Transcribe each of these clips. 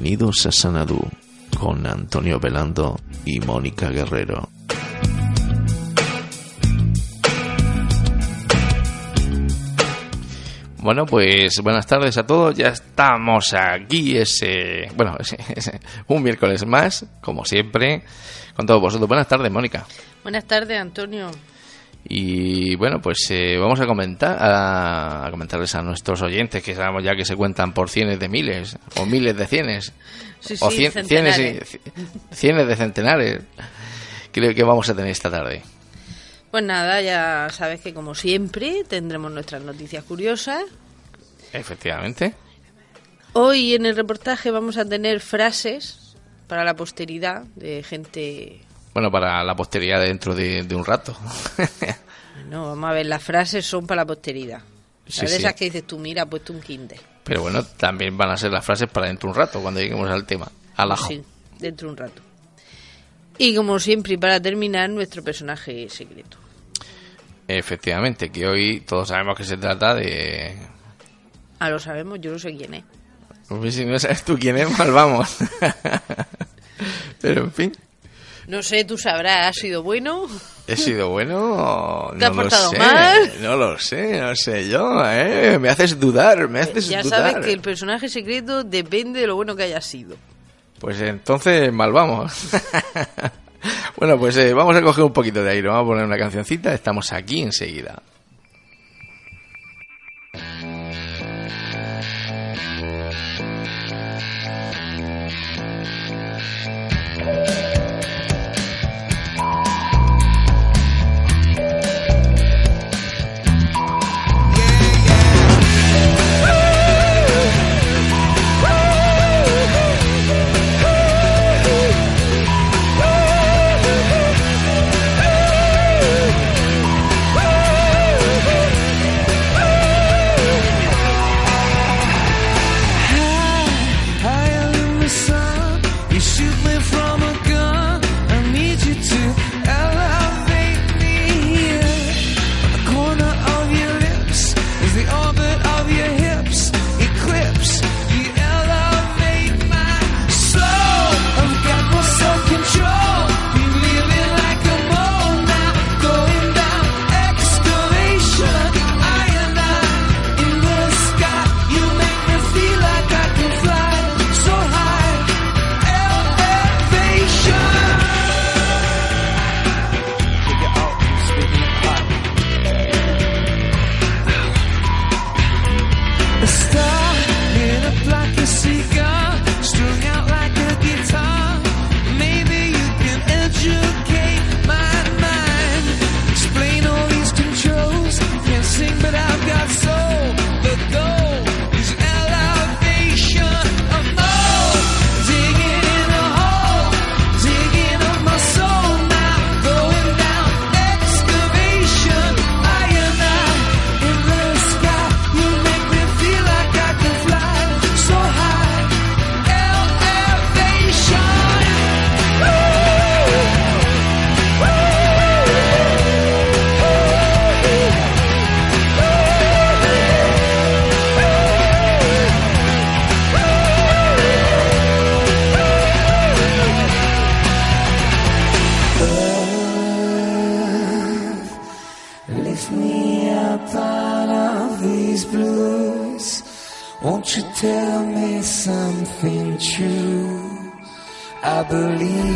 Bienvenidos a Sanadú con Antonio Pelando y Mónica Guerrero. Bueno, pues buenas tardes a todos. Ya estamos aquí, ese, bueno, un miércoles más, como siempre, con todos vosotros. Buenas tardes, Mónica. Buenas tardes, Antonio. Y bueno, pues eh, vamos a comentar a, comentarles a nuestros oyentes que sabemos ya que se cuentan por cienes de miles o miles de cienes o cien, cienes, y, cienes de centenares. Creo que vamos a tener esta tarde. Pues nada, ya sabes que como siempre tendremos nuestras noticias curiosas. Efectivamente. Hoy en el reportaje vamos a tener frases para la posteridad de gente bueno, para la posteridad dentro de, un rato. no, vamos a ver, las frases son para la posteridad. Sí, esas que dices tú, mira, puesto un kinder. Pero bueno, también van a ser las frases para dentro de un rato, cuando lleguemos al tema, al ajo. Sí, dentro de un rato. Y como siempre, para terminar, nuestro personaje secreto. Efectivamente, que hoy todos sabemos que se trata de... Ah, lo sabemos, yo no sé quién es. Pues si no sabes tú quién es, mal vamos. Pero en fin. No sé, tú sabrás, ¿ha sido bueno? ¿He sido bueno? ¿Te no portado sé, mal? No lo sé, no sé yo, ¿eh? Me haces dudar, me haces ya dudar. Ya sabes que el personaje secreto depende de lo bueno que haya sido. Pues entonces mal vamos. bueno, pues eh, vamos a coger un poquito de aire, vamos a poner una cancioncita, estamos aquí enseguida. 隔离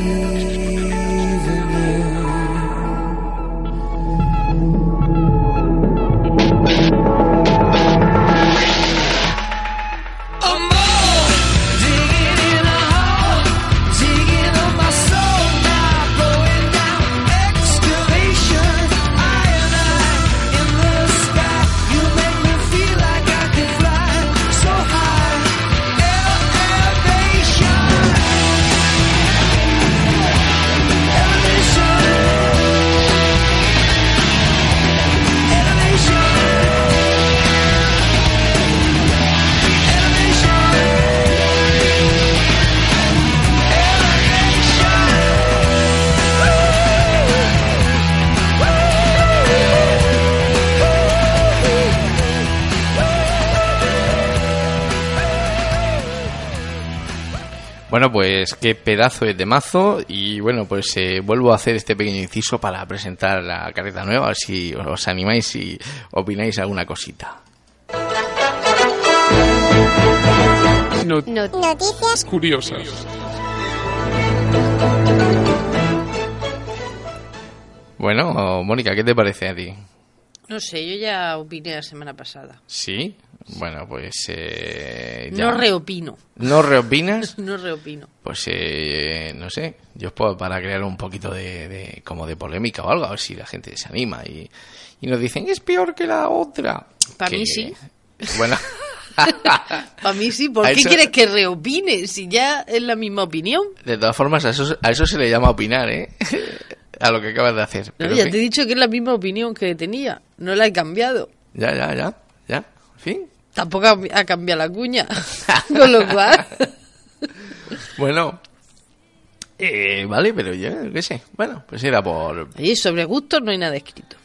pues qué pedazo de temazo y bueno, pues eh, vuelvo a hacer este pequeño inciso para presentar la carreta nueva, a ver si os animáis y opináis alguna cosita. Noticias curiosas. Bueno, Mónica, ¿qué te parece a ti? No sé, yo ya opiné la semana pasada. ¿Sí? Bueno, pues... Eh, no reopino. ¿No reopinas? no reopino. Pues eh, no sé, yo puedo para crear un poquito de, como de polémica o algo, a ver si la gente se anima y, y nos dicen es peor que la otra. Para mí sí. Bueno... Para mí sí, ¿por qué quieres que reopine si ya es la misma opinión? De todas formas, a eso, a eso se le llama opinar, ¿eh? A lo que acabas de hacer. ya te he dicho que es la misma opinión que tenía, no la he cambiado. Ya, ya, ya, ya, en fin. Tampoco ha cambiado la cuña, con lo cual... bueno, eh, vale, pero yo qué sé. Bueno, pues era por... Y sobre gustos no hay nada escrito.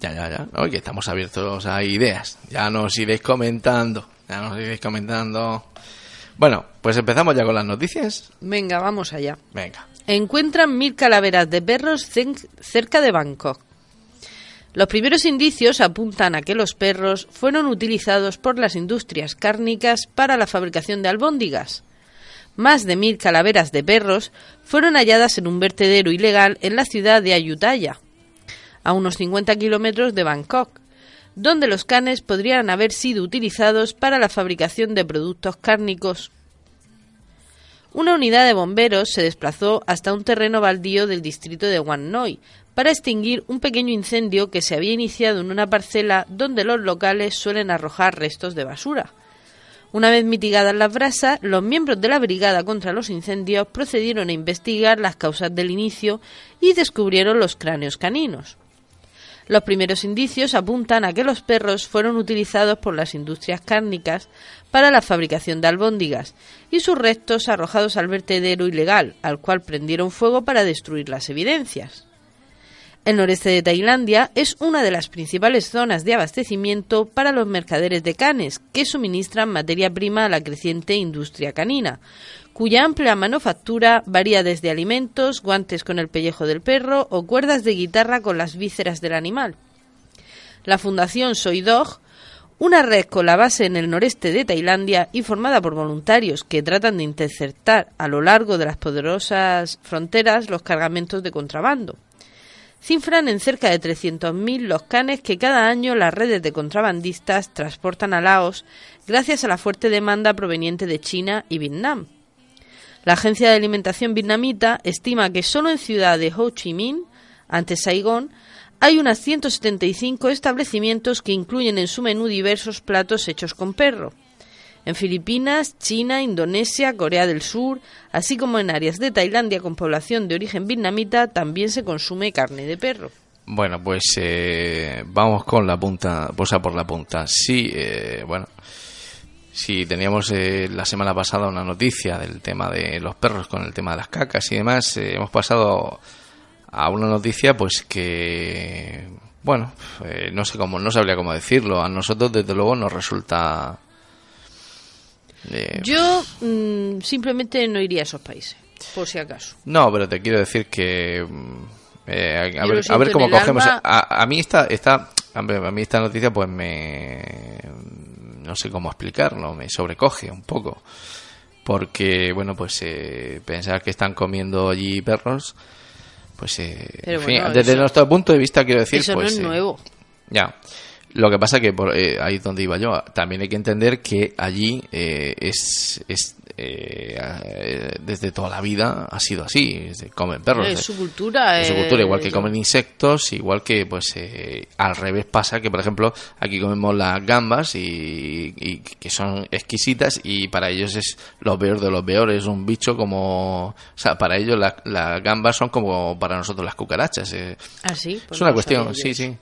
Ya, ya, ya. Oye, estamos abiertos a ideas. Ya nos iréis comentando. Ya nos iréis comentando. Bueno, pues empezamos ya con las noticias. Venga, vamos allá. Venga. Encuentran mil calaveras de perros cerca de Bangkok. Los primeros indicios apuntan a que los perros fueron utilizados por las industrias cárnicas para la fabricación de albóndigas. Más de mil calaveras de perros fueron halladas en un vertedero ilegal en la ciudad de Ayutthaya, a unos 50 kilómetros de Bangkok, donde los canes podrían haber sido utilizados para la fabricación de productos cárnicos. Una unidad de bomberos se desplazó hasta un terreno baldío del distrito de Wan Noi para extinguir un pequeño incendio que se había iniciado en una parcela donde los locales suelen arrojar restos de basura. Una vez mitigadas las brasas, los miembros de la Brigada contra los Incendios procedieron a investigar las causas del inicio y descubrieron los cráneos caninos. Los primeros indicios apuntan a que los perros fueron utilizados por las industrias cárnicas para la fabricación de albóndigas y sus restos arrojados al vertedero ilegal, al cual prendieron fuego para destruir las evidencias. El noreste de Tailandia es una de las principales zonas de abastecimiento para los mercaderes de canes, que suministran materia prima a la creciente industria canina, cuya amplia manufactura varía desde alimentos, guantes con el pellejo del perro o cuerdas de guitarra con las vísceras del animal. La Fundación Soy Dog, una red con la base en el noreste de Tailandia y formada por voluntarios que tratan de interceptar a lo largo de las poderosas fronteras los cargamentos de contrabando. Cifran en cerca de 300.000 los canes que cada año las redes de contrabandistas transportan a Laos gracias a la fuerte demanda proveniente de China y Vietnam. La Agencia de Alimentación vietnamita estima que solo en ciudad de Ho Chi Minh, ante Saigón, hay unas 175 establecimientos que incluyen en su menú diversos platos hechos con perro. En Filipinas, China, Indonesia, Corea del Sur, así como en áreas de Tailandia con población de origen vietnamita, también se consume carne de perro. Bueno, pues eh, vamos con la punta, posa por la punta. Sí, eh, bueno, si teníamos eh, la semana pasada una noticia del tema de los perros con el tema de las cacas y demás, eh, hemos pasado a una noticia pues que, bueno, eh, no sé cómo, no sabría cómo decirlo. A nosotros desde luego nos resulta... Yo mm, simplemente no iría a esos países, por si acaso. No, pero te quiero decir que... Mm, a, ver, a ver cómo cogemos... A, a, mí esta, esta, a mí esta noticia pues me no sé cómo explicarlo, me sobrecoge un poco. Porque, bueno, pues eh, pensar que están comiendo allí perros, pues, eh, desde nuestro punto de vista, quiero decir, eso pues. no es eh, nuevo. Ya. Lo que pasa que por, eh, ahí es donde iba yo. También hay que entender que allí eh, es, es eh, desde toda la vida ha sido así. Comen perros. Es su cultura. Es su cultura, igual que comen insectos, igual que pues al revés pasa que, por ejemplo, aquí comemos las gambas y, que son exquisitas y para ellos es lo peor de lo peor. Es un bicho como... O sea, para ellos las gambas son como para nosotros las cucarachas. ¿Ah, sí? es una cuestión, sí, sí.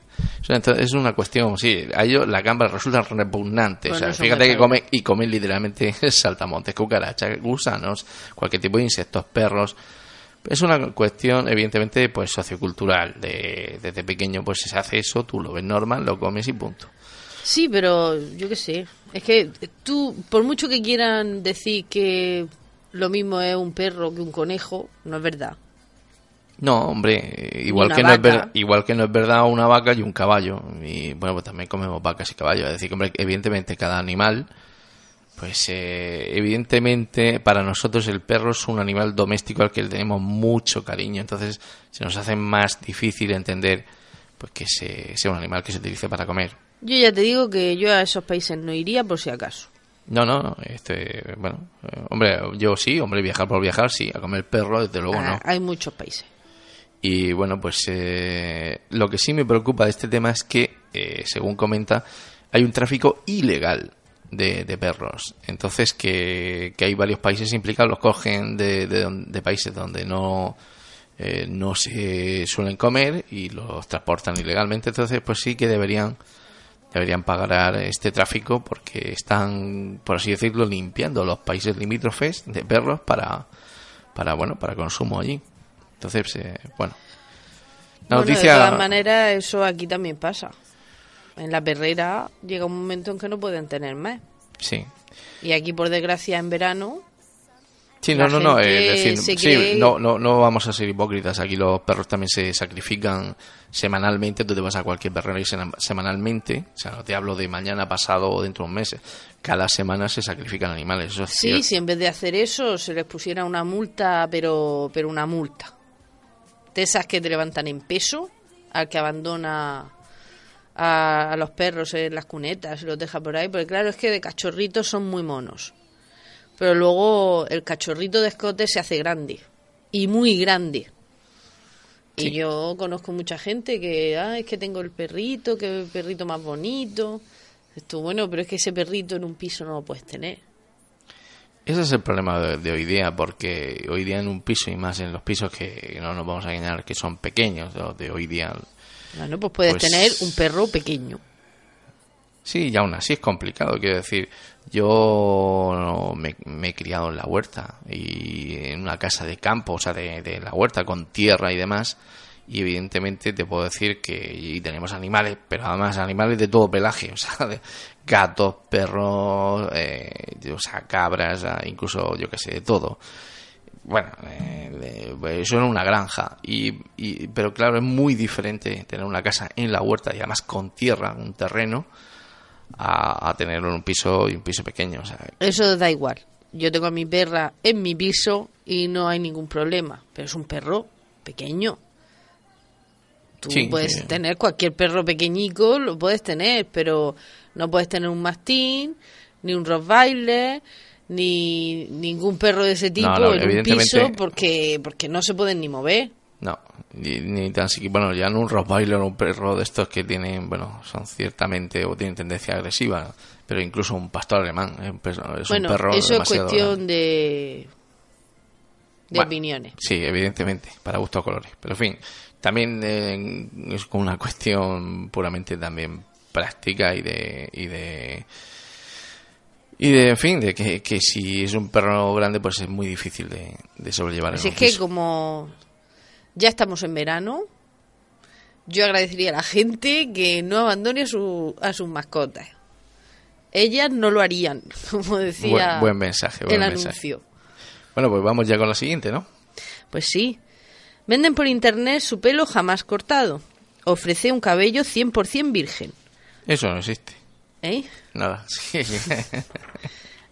Es una cuestión, sí, a ellos la gamba resulta repugnante. o sea, fíjate que come y comen literalmente saltamontes, cucarachas, gusanos, cualquier tipo de insectos, perros. Es una cuestión, evidentemente, pues sociocultural. De, desde pequeño, pues se hace eso, tú lo ves normal, lo comes y punto. Sí, pero yo qué sé. Es que tú, por mucho que quieran decir que lo mismo es un perro que un conejo, no es verdad. No, hombre, igual que no, es igual que no es verdad una vaca y un caballo. Y bueno, pues también comemos vacas y caballos. Es decir, hombre, evidentemente cada animal, pues eh, evidentemente para nosotros el perro es un animal doméstico al que le tenemos mucho cariño. Entonces se nos hace más difícil entender pues que sea un animal que se utilice para comer. Yo ya te digo que yo a esos países no iría por si acaso. No, no, no. Este, bueno, eh, hombre, yo sí, hombre, viajar por viajar, sí. A comer perro, desde luego, ah, no. Hay muchos países. Y bueno, pues eh, lo que sí me preocupa de este tema es que, eh, según comenta, hay un tráfico ilegal de, perros. Entonces, que, hay varios países implicados, los cogen de, de, países donde no, no se suelen comer y los transportan ilegalmente. Entonces, pues sí que deberían deberían pagar este tráfico porque están, por así decirlo, limpiando los países limítrofes de perros para, para bueno, para consumo allí. Entonces, eh, bueno. La noticia... De todas maneras, eso aquí también pasa. En la perrera llega un momento en que no pueden tener más. Sí. Y aquí, por desgracia, en verano Sí, no, no, no, eh, sí, no, no, no vamos a ser hipócritas. Aquí los perros también se sacrifican semanalmente. Tú te vas a cualquier perrero y semanalmente, o sea, no te hablo de mañana, pasado o dentro de un mes. Cada semana se sacrifican animales. Eso sí, si en vez de hacer eso se les pusiera una multa, pero, pero una multa. De esas que te levantan en peso al que abandona a, a los perros en las cunetas y los deja por ahí. Porque claro, es que de cachorritos son muy monos pero luego el cachorrito de escote se hace grande y muy grande. Y yo conozco mucha gente que, ah, es que tengo el perrito, que el perrito más bonito. Esto, bueno, pero es que ese perrito en un piso no lo puedes tener. Ese es el problema de, hoy día, porque hoy día en un piso y más en los pisos que no nos vamos a engañar que son pequeños de, hoy día. Bueno, pues puedes pues tener un perro pequeño. Sí, y aún así es complicado. Quiero decir, yo me, he criado en la huerta y en una casa de campo, o sea, de, la huerta con tierra y demás. Y evidentemente te puedo decir que y tenemos animales, pero además animales de todo pelaje, o sea, de gatos, perros, eh, o sea, cabras, incluso yo que sé, de todo. Bueno, eh, eso era una granja, y, y, pero claro, es muy diferente tener una casa en la huerta y además con tierra, un terreno, a, a tenerlo en un piso y un piso pequeño. Eso da igual. Yo tengo a mi perra en mi piso y no hay ningún problema, pero es un perro pequeño. Tú puedes tener cualquier perro pequeñico, lo puedes tener, pero no puedes tener un mastín, ni un rottweiler, ni ningún perro de ese tipo en un piso porque porque no se pueden ni mover. No, ni, tan siquiera, bueno, ya no un Rottweiler o un perro de estos que tienen, bueno, son ciertamente o tienen tendencia agresiva, pero incluso un pastor alemán es un, perro eso es cuestión de de opiniones. Sí, evidentemente, para gusto colores, pero en fin, también eh, es una cuestión puramente también práctica y de y de y de, en fin, de que, que si es un perro grande, pues es muy difícil de, de sobrellevar. Así es que como ya estamos en verano. Yo agradecería a la gente que no abandone a, su, a sus mascotas. Ellas no lo harían, como decía buen, mensaje, buen el mensaje. anuncio. Bueno, pues vamos ya con la siguiente, ¿no? Pues sí. Venden por internet su pelo jamás cortado. Ofrece un cabello 100% virgen. Eso no existe. ¿Eh? Nada. Sí.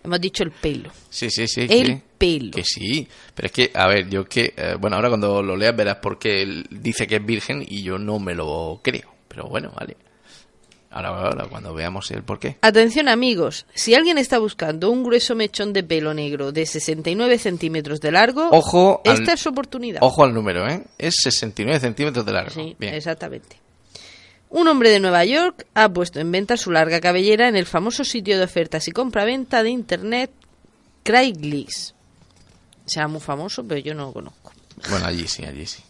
Hemos dicho el pelo. Sí, sí, sí. El pelo. Que sí. Pero es que, a ver, yo que. Eh, bueno, ahora cuando lo leas verás porque él dice que es virgen y yo no me lo creo. Pero bueno, vale. Ahora, ahora, cuando veamos el por qué. Atención, amigos. Si alguien está buscando un grueso mechón de pelo negro de 69 centímetros de largo, ojo esta es su oportunidad. Ojo al número, ¿eh? Es 69 centímetros de largo. Sí, exactamente. Un hombre de Nueva York ha puesto en venta su larga cabellera en el famoso sitio de ofertas y compra-venta de internet Craigslist. Será muy famoso, pero yo no lo conozco. Bueno, allí sí, allí sí.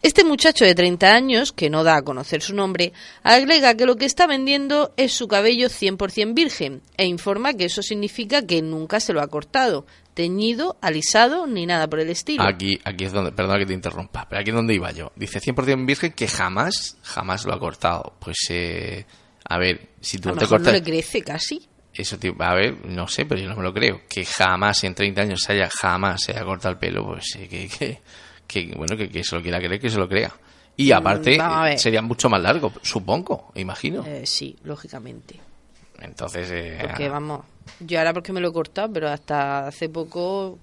Este muchacho de 30 años, que no da a conocer su nombre, agrega que lo que está vendiendo es su cabello 100% virgen e informa que eso significa que nunca se lo ha cortado, teñido, alisado ni nada por el estilo. Aquí, aquí es donde, perdona que te interrumpa, pero aquí es donde iba yo. Dice 100% virgen que jamás, jamás lo ha cortado. Pues, eh, a ver, si tú a no te cortas... no le crece casi. eso, tío, a ver, no sé, pero yo no me lo creo. Que jamás en 30 años se haya, jamás se haya cortado el pelo, pues que, que, que bueno, que, que se lo quiera creer, que se lo crea. Y mm, aparte, sería mucho más largo, supongo, imagino. Eh, sí, lógicamente. Entonces. Eh, porque vamos, yo ahora porque me lo he cortado, pero hasta hace poco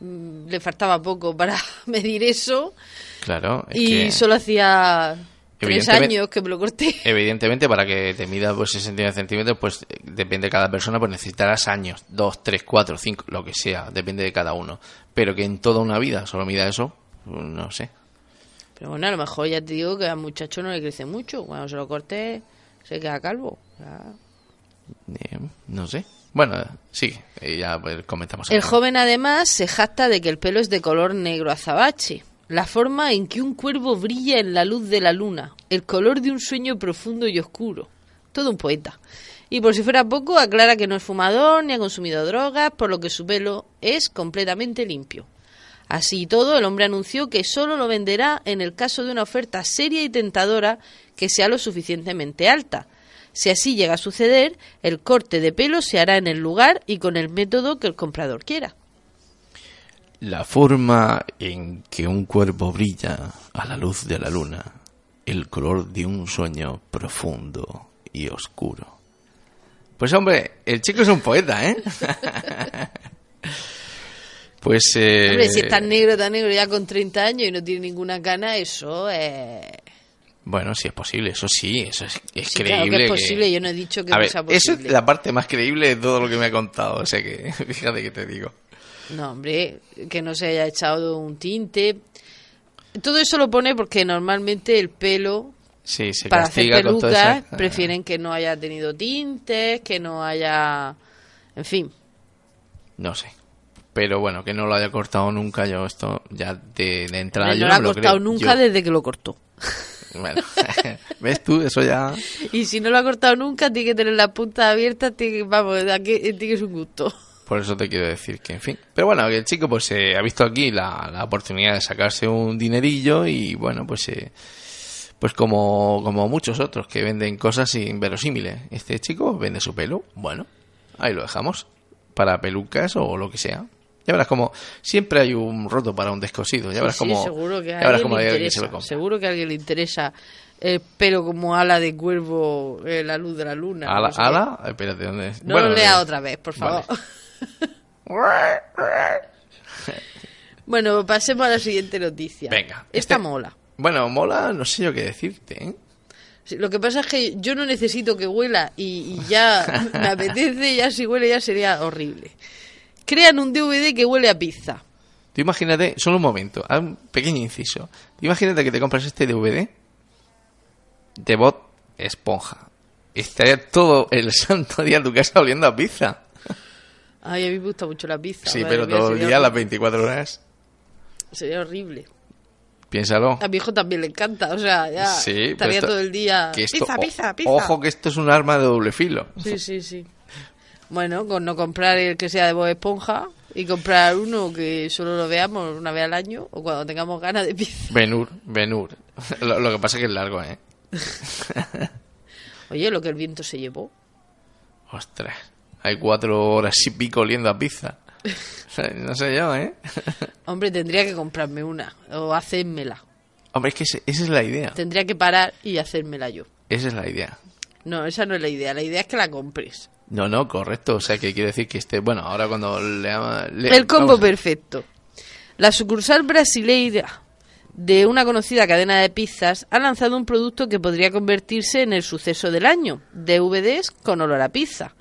mm, le faltaba poco para medir eso. Claro. y solo hacía tres años que me lo corté. Evidentemente, para que te mida pues, 69 centímetros, pues depende de cada persona, pues necesitarás años, dos, tres, cuatro, cinco, lo que sea, depende de cada uno. Pero que en toda una vida solo mida eso, no sé. Pero bueno, a lo mejor ya te digo que al muchacho no le crece mucho. Cuando se lo corte, se queda calvo. Eh, no sé. Bueno, sí, ya pues, comentamos. El joven además se jacta de que el pelo es de color negro azabache, la forma en que un cuervo brilla en la luz de la luna, el color de un sueño profundo y oscuro. Todo un poeta. Y por si fuera poco, aclara que no es fumador ni ha consumido drogas, por lo que su pelo es completamente limpio. Así y todo, el hombre anunció que solo lo venderá en el caso de una oferta seria y tentadora que sea lo suficientemente alta. Si así llega a suceder, el corte de pelo se hará en el lugar y con el método que el comprador quiera. La forma en que un cuerpo brilla a la luz de la luna, el color de un sueño profundo y oscuro. Pues hombre, el chico es un poeta, ¿eh? Pues. Eh... Hombre, si es tan negro, tan negro ya con 30 años y no tiene ninguna cana, eso es. Bueno, sí es posible, eso sí, eso es, creíble. es posible, yo no he dicho que no sea posible. Eso es la parte más creíble de todo lo que me ha contado, o sea que, fíjate que te digo. No, hombre, que no se haya echado un tinte. Todo eso lo pone porque normalmente el pelo sí, se para hacer pelucas prefieren que no haya tenido tintes, que no haya, en fin. No sé pero bueno, que no lo haya cortado nunca, yo esto ya de, de entrada no lo ha cortado nunca desde que lo cortó. Bueno, ¿ves tú? Eso ya... Y si no lo ha cortado nunca, tiene que tener la punta abierta, tiene, vamos, aquí, tiene es un gusto. Por eso te quiero decir que, en fin. Pero bueno, que el chico pues eh, ha visto aquí la, la, oportunidad de sacarse un dinerillo y bueno, pues... Eh, pues como, como muchos otros que venden cosas inverosímiles. Este chico vende su pelo. Bueno, ahí lo dejamos. Para pelucas o lo que sea. Ya verás como siempre hay un roto para un descosido. Ya verás como. seguro que a alguien, le interesa, seguro que a alguien le interesa. Eh, pero como ala de cuervo, eh, la luz de la luna. ¿Ala? ala? Espérate, ¿dónde es? No lo lea otra vez, por favor. bueno, pasemos a la siguiente noticia. Venga. Esta este- mola. Bueno, mola, no sé yo qué decirte, ¿eh? lo que pasa es que yo no necesito que huela y, y ya me apetece, ya si huele ya sería horrible crean un DVD que huele a pizza. Tú imagínate, solo un momento, un pequeño inciso. Imagínate que te compras este DVD de bot esponja. Estaría todo el santo día en tu casa oliendo a pizza. Ay, a mí me gusta mucho la pizza. Sí, pero todo el día, las 24 horas. Sería horrible. Piénsalo. A mi hijo también le encanta, o sea, ya estaría todo el día. pizza, pizza, pizza. Ojo que esto es un arma de doble filo. Sí, sí, sí. Bueno, con no comprar el que sea de Bob Esponja y comprar uno que solo lo veamos una vez al año o cuando tengamos ganas de pizza. Benur, Benur. Lo, que pasa es que es largo, ¿eh? Oye, lo que el viento se llevó. Ostras, hay cuatro horas y pico oliendo a pizza. No sé yo, ¿eh? Hombre, tendría que comprarme una o hacérmela. Hombre, es que esa es la idea. Tendría que parar y hacérmela yo. Esa es la idea. No, esa no es la idea. La idea es que la compres. No, no, correcto. O sea, que quiere decir que este. Bueno, ahora cuando le. el combo perfecto. La sucursal brasileira de una conocida cadena de pizzas ha lanzado un producto que podría convertirse en el suceso del año: DVDs con olor a pizza.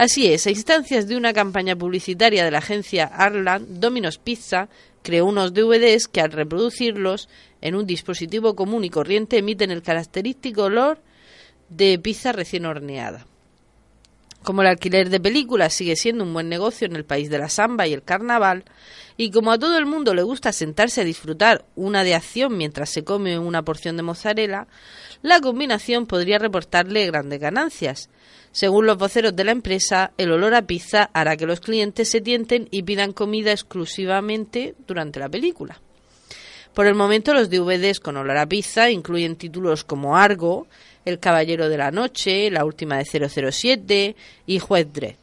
Así es, a instancias de una campaña publicitaria de la agencia Arland, Domino's Pizza creó unos DVDs que al reproducirlos en un dispositivo común y corriente emiten el característico olor de pizza recién horneada. Como el alquiler de películas sigue siendo un buen negocio en el país de la samba y el carnaval, y como a todo el mundo le gusta sentarse a disfrutar una de acción mientras se come una porción de mozzarella, la combinación podría reportarle grandes ganancias. Según los voceros de la empresa, el olor a pizza hará que los clientes se tienten y pidan comida exclusivamente durante la película. Por el momento, los DVDs con olor a pizza incluyen títulos como Argo, El Caballero de la Noche, la última de 007 y Juez Dredd.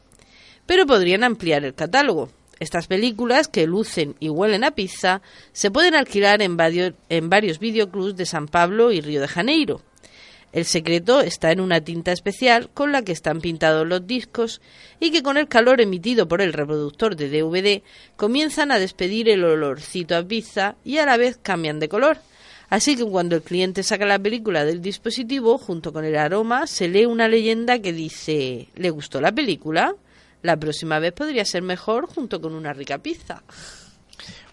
Pero podrían ampliar el catálogo. Estas películas, que lucen y huelen a pizza, se pueden alquilar en varios, en varios videoclubs de San Pablo y Río de Janeiro. El secreto está en una tinta especial con la que están pintados los discos y que con el calor emitido por el reproductor de DVD comienzan a despedir el olorcito a pizza y a la vez cambian de color. Así que cuando el cliente saca la película del dispositivo, junto con el aroma, se lee una leyenda que dice ¿Le gustó la película? La próxima vez podría ser mejor junto con una rica pizza.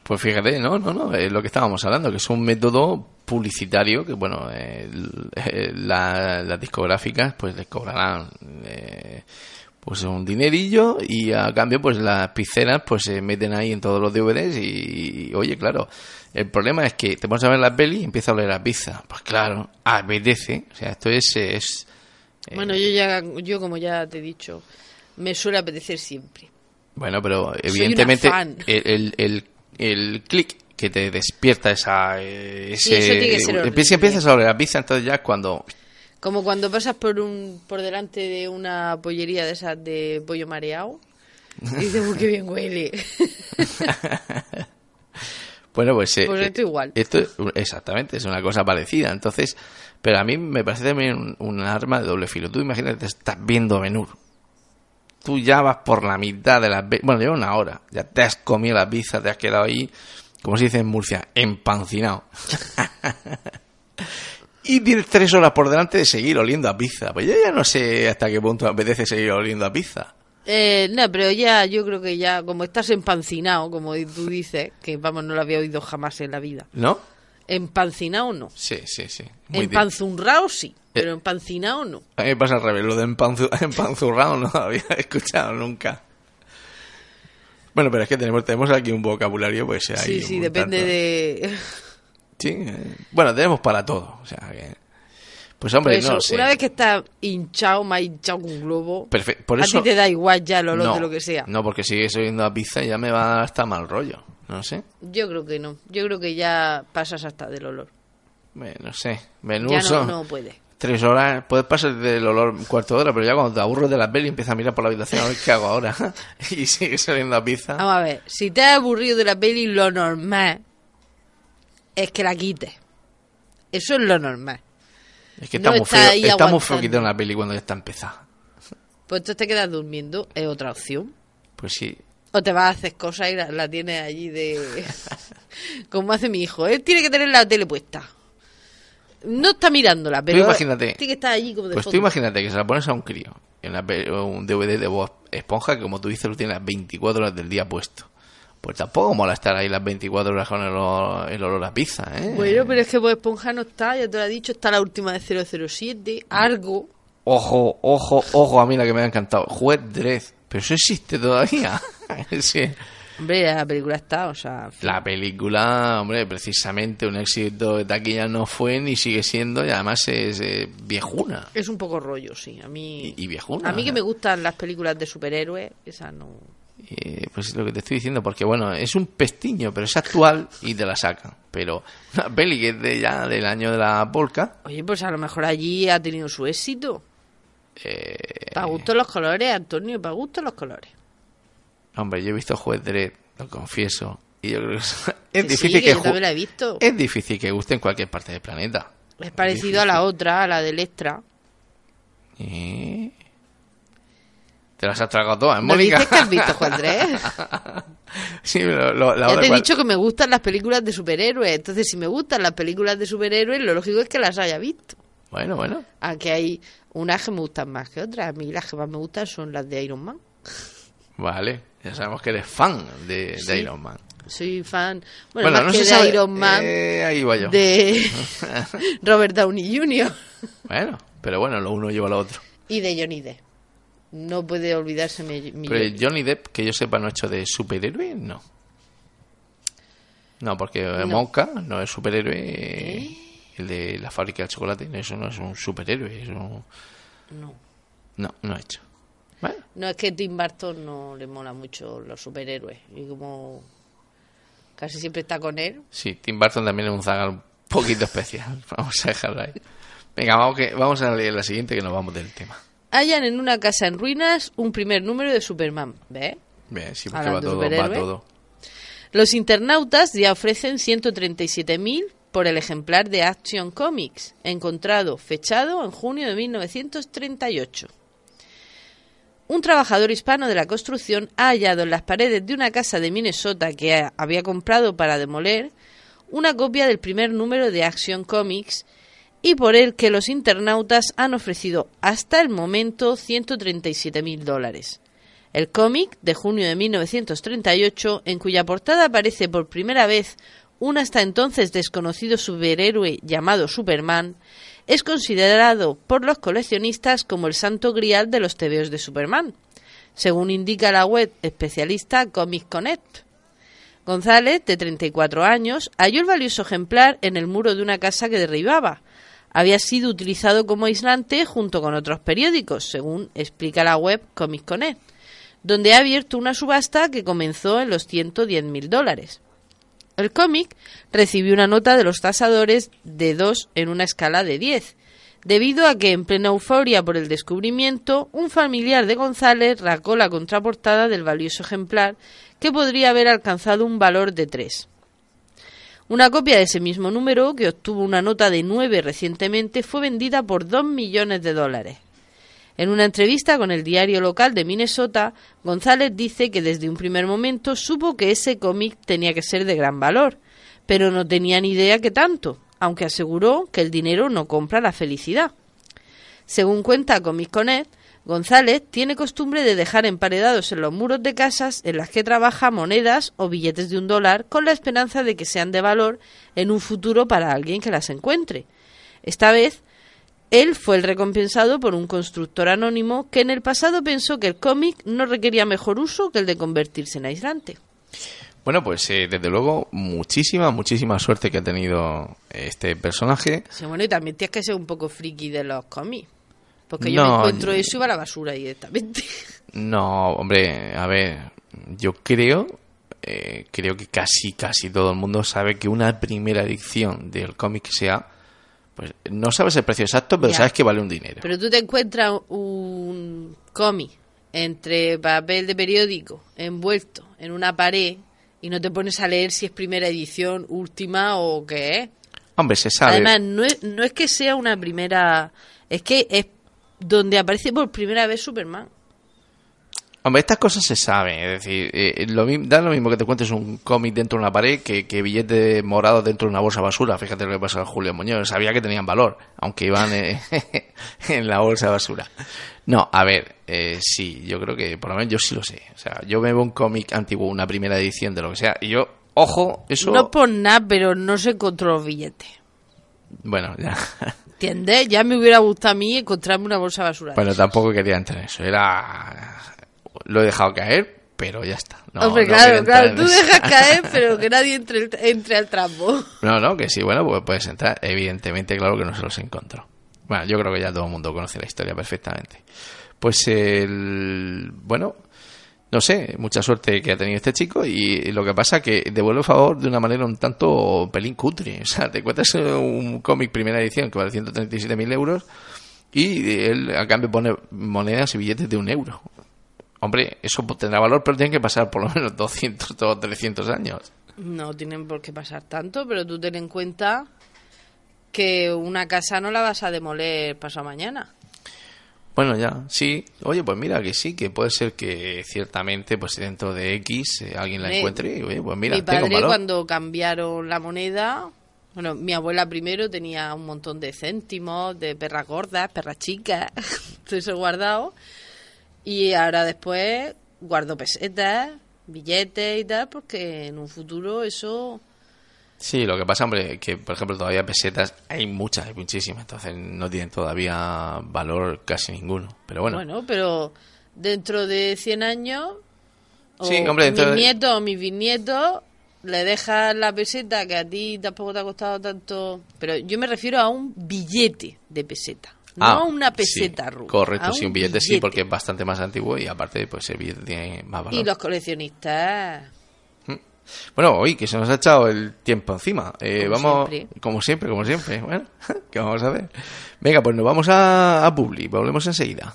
Pues fíjate, no, no, no, es lo que estábamos hablando, que es un método publicitario que, bueno, las discográficas pues les cobrarán eh, pues un dinerillo y a cambio pues las pizzeras pues se meten ahí en todos los DVDs y, oye, claro, el problema es que te pones a ver la peli y empieza a oler a pizza. Pues claro, apetece, o sea, esto es... es eh, bueno, yo ya, yo como ya te he dicho, me suele apetecer siempre. Bueno, pero evidentemente el, el, el, clic que te despierta esa ese empiezas a oler la pizza entonces ya cuando como cuando pasas por un por delante de una pollería de esas de pollo mareado y dices qué bien huele bueno pues, eh, pues esto igual esto exactamente es una cosa parecida entonces pero a mí me parece también un, arma de doble filo tú imagínate estás viendo menú tú ya vas por la mitad de las... Bueno, lleva una hora. Ya te has comido la pizza, te has quedado ahí, como se dice en Murcia, empancinado. y tienes tres horas por delante de seguir oliendo a pizza. Pues yo ya no sé hasta qué punto apetece seguir oliendo a pizza. Eh, no, pero ya yo creo que ya, como estás empancinado, como tú dices, que vamos, no lo había oído jamás en la vida. ¿No? Empancinado no. Sí, sí, sí. Empanzurrado sí. Pero empancinado no. A mí me pasa al revés, lo de empanzurrado no había escuchado nunca. Bueno, pero es que tenemos, tenemos aquí un vocabulario, pues hay Sí, sí, depende de... Sí, eh, bueno, tenemos para todo, o sea Pues hombre, no sé. Una vez que está hinchado, más hinchado que un globo, por eso, a ti te da igual ya el olor de lo que sea. No, porque sigues oyendo a pizza y ya me va a dar hasta mal rollo, no sé. Yo creo que no, yo creo que ya pasas hasta del olor. Bueno, no sé, menú Ya no, no puede tres horas, puedes pasar del olor un cuarto de hora, pero ya cuando te aburres de la peli empiezas a mirar por la habitación a ver qué hago ahora y sigue saliendo a pizza. Vamos a ver, si te has aburrido de la peli, lo normal es que la quites. Eso es lo normal. Es que está muy feo, está muy feo quitar una peli cuando ya está empezada. Pues entonces te quedas durmiendo, es otra opción. Pues sí. O te vas a hacer cosas y la, tienes allí de... Como hace mi hijo, él tiene que tener la tele puesta no está mirándola, pero imagínate, tiene que estar allí como de Pues tú imagínate que se la pones a un crío en un DVD de voz esponja que como tú dices lo tiene las 24 horas del día puesto. Pues tampoco mola estar ahí las 24 horas con el olor, a pizza, ¿eh? Bueno, pero es que voz Esponja no está, ya te lo he dicho, está la última de 007, algo. Ojo, ojo, ojo, a mí la que me ha encantado. Juez Dredd, pero eso existe todavía. sí. Hombre, la película está, o sea... La película, hombre, precisamente un éxito de taquilla no fue ni sigue siendo y además es eh, viejuna. Es un poco rollo, sí. A mí... Y, viejuna. A mí que me gustan las películas de superhéroes, esa no... Eh, pues es lo que te estoy diciendo, porque bueno, es un pestiño, pero es actual y te la sacan. Pero una peli que es de ya del año de la polka. Oye, pues a lo mejor allí ha tenido su éxito. Eh... Para gusto los colores, Antonio, para gusto los colores. Hombre, yo he visto Juez Dredd, lo confieso. Y yo creo que es, difícil que, he visto. Es difícil que guste en cualquier parte del planeta. Es parecido a la otra, a la del extra. ¿Y? Te las has tragado todas, ¿No Mónica. dices que has visto Juez Dredd? sí, lo, la ya te he dicho que me gustan las películas de superhéroes. Entonces, si me gustan las películas de superhéroes, lo lógico es que las haya visto. Bueno, bueno. Aunque hay unas que me gustan más que otras. A mí las que más me gustan son las de Iron Man. Vale. Ya sabemos que eres fan de, Iron Man. Soy fan, bueno, más que de Iron Man, eh, ahí va yo. de Robert Downey Jr. Bueno, pero bueno, lo uno lleva lo otro. Y de Johnny Depp. No puede olvidarse mi, Pero Johnny Depp, que yo sepa, no ha hecho de superhéroe, no. No, porque Monka no es superhéroe. ¿Eh? El de la fábrica de chocolate, eso no es un superhéroe. No. No, no ha hecho. No es que Tim Burton no le mola mucho los superhéroes y como casi siempre está con él. Sí, Tim Burton también es un zagal un poquito especial, vamos a dejarlo ahí. Venga, vamos, que, vamos a leer la siguiente que nos vamos del tema. Hallan en una casa en ruinas un primer número de Superman. ¿Ve? Bien, sí, porque va todo, va todo. Los internautas ya ofrecen 137.000 por el ejemplar de Action Comics, encontrado fechado en junio de 1938. Un trabajador hispano de la construcción ha hallado en las paredes de una casa de Minnesota que había comprado para demoler una copia del primer número de Action Comics y por el que los internautas han ofrecido hasta el momento 137 mil dólares. El cómic de junio de 1938, en cuya portada aparece por primera vez un hasta entonces desconocido superhéroe llamado Superman, es considerado por los coleccionistas como el santo grial de los tebeos de Superman, según indica la web especialista Comic Connect. González, de 34 años, halló el valioso ejemplar en el muro de una casa que derribaba, había sido utilizado como aislante junto con otros periódicos, según explica la web Comic Connect, donde ha abierto una subasta que comenzó en los 110.000 dólares. El cómic recibió una nota de los tasadores de 2 en una escala de 10, debido a que en plena euforia por el descubrimiento, un familiar de González racó la contraportada del valioso ejemplar que podría haber alcanzado un valor de 3. Una copia de ese mismo número, que obtuvo una nota de 9 recientemente, fue vendida por 2 millones de dólares. En una entrevista con el diario local de Minnesota, González dice que desde un primer momento supo que ese cómic tenía que ser de gran valor, pero no tenía ni idea que tanto, aunque aseguró que el dinero no compra la felicidad. Según cuenta Comic Connect, González tiene costumbre de dejar emparedados en los muros de casas en las que trabaja monedas o billetes de un dólar con la esperanza de que sean de valor en un futuro para alguien que las encuentre. Esta vez, él fue el recompensado por un constructor anónimo que en el pasado pensó que el cómic no requería mejor uso que el de convertirse en aislante. Bueno, pues eh, desde luego muchísima, muchísima suerte que ha tenido este personaje. Sí, bueno, y también tienes que ser un poco friki de los cómics. Porque yo me encuentro eso y va a la basura directamente. No, hombre, a ver, yo creo, eh, creo que casi, casi todo el mundo sabe que una primera edición del cómic sea, pues no sabes el precio exacto, pero sabes que vale un dinero. Pero tú te encuentras un cómic entre papel de periódico envuelto en una pared y no te pones a leer si es primera edición, última o qué es. Hombre, se sabe. Además, no es, no es que sea una primera, es que es donde aparece por primera vez Superman. Hombre, estas cosas se saben, es decir, eh, lo, da lo mismo que te cuentes un cómic dentro de una pared que, que billete morado dentro de una bolsa basura. Fíjate lo que pasa a Julio Muñoz, sabía que tenían valor, aunque iban eh, en la bolsa basura. No, a ver, eh, sí, yo creo que por lo menos yo sí lo sé. O sea, yo me veo un cómic antiguo, una primera edición de lo que sea, y yo, ojo, eso... No por nada, pero no se encontró los billetes. Bueno, ya. ¿Entiendes? Ya me hubiera gustado a mí encontrarme una bolsa basura. Bueno, tampoco quería entrar en eso. Era. Lo he dejado caer, pero ya está. No, Hombre, claro, claro. Tú dejas caer, pero que nadie entre, entre al trampo. No, no, que sí, bueno, pues puedes entrar. Evidentemente, claro que no se los encontró. Bueno, yo creo que ya todo el mundo conoce la historia perfectamente. Pues el. Bueno, no sé, mucha suerte que ha tenido este chico y lo que pasa que devuelve el favor de una manera un tanto pelín cutre. O sea, te cuentas un cómic primera edición que vale 137.000 euros y él a cambio pone monedas y billetes de un euro. Hombre, eso tendrá valor, pero tienen que pasar por lo menos 200 o 300 años. No tienen por qué pasar tanto, pero tú ten en cuenta que una casa no la vas a demoler pasado mañana. Bueno, ya, sí. Oye, pues mira que sí, que puede ser que ciertamente, pues dentro de X eh, alguien la encuentre y, oye, pues mira, Mi padre cuando cambiaron la moneda, bueno, mi abuela primero tenía un montón de céntimos, de perras gordas, perras chicas, todo eso guardado. Y ahora después guardo pesetas, billetes y tal, porque en un futuro eso Sí, lo que pasa, hombre, que por ejemplo todavía pesetas hay muchas, hay muchísimas, entonces no tienen todavía valor casi ninguno. Pero bueno. Bueno, pero dentro de 100 años, o sí, hombre, mis nietos o mis bisnietos le dejas la peseta que a ti tampoco te ha costado tanto. Pero yo me refiero a un billete de peseta. No ah, a una peseta sí, Correcto, sí, un billete, sí, porque es bastante más antiguo y aparte, pues el billete tiene más valor. Y los coleccionistas Bueno, hoy que se nos ha echado el tiempo encima. Eh, vamos, como siempre, como siempre. Bueno, ¿qué vamos a hacer? Venga, pues nos vamos a, a Publi. Volvemos enseguida.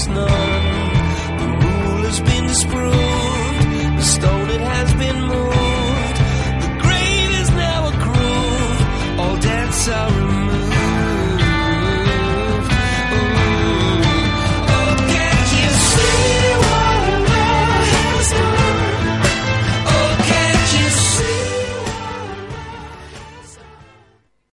snow.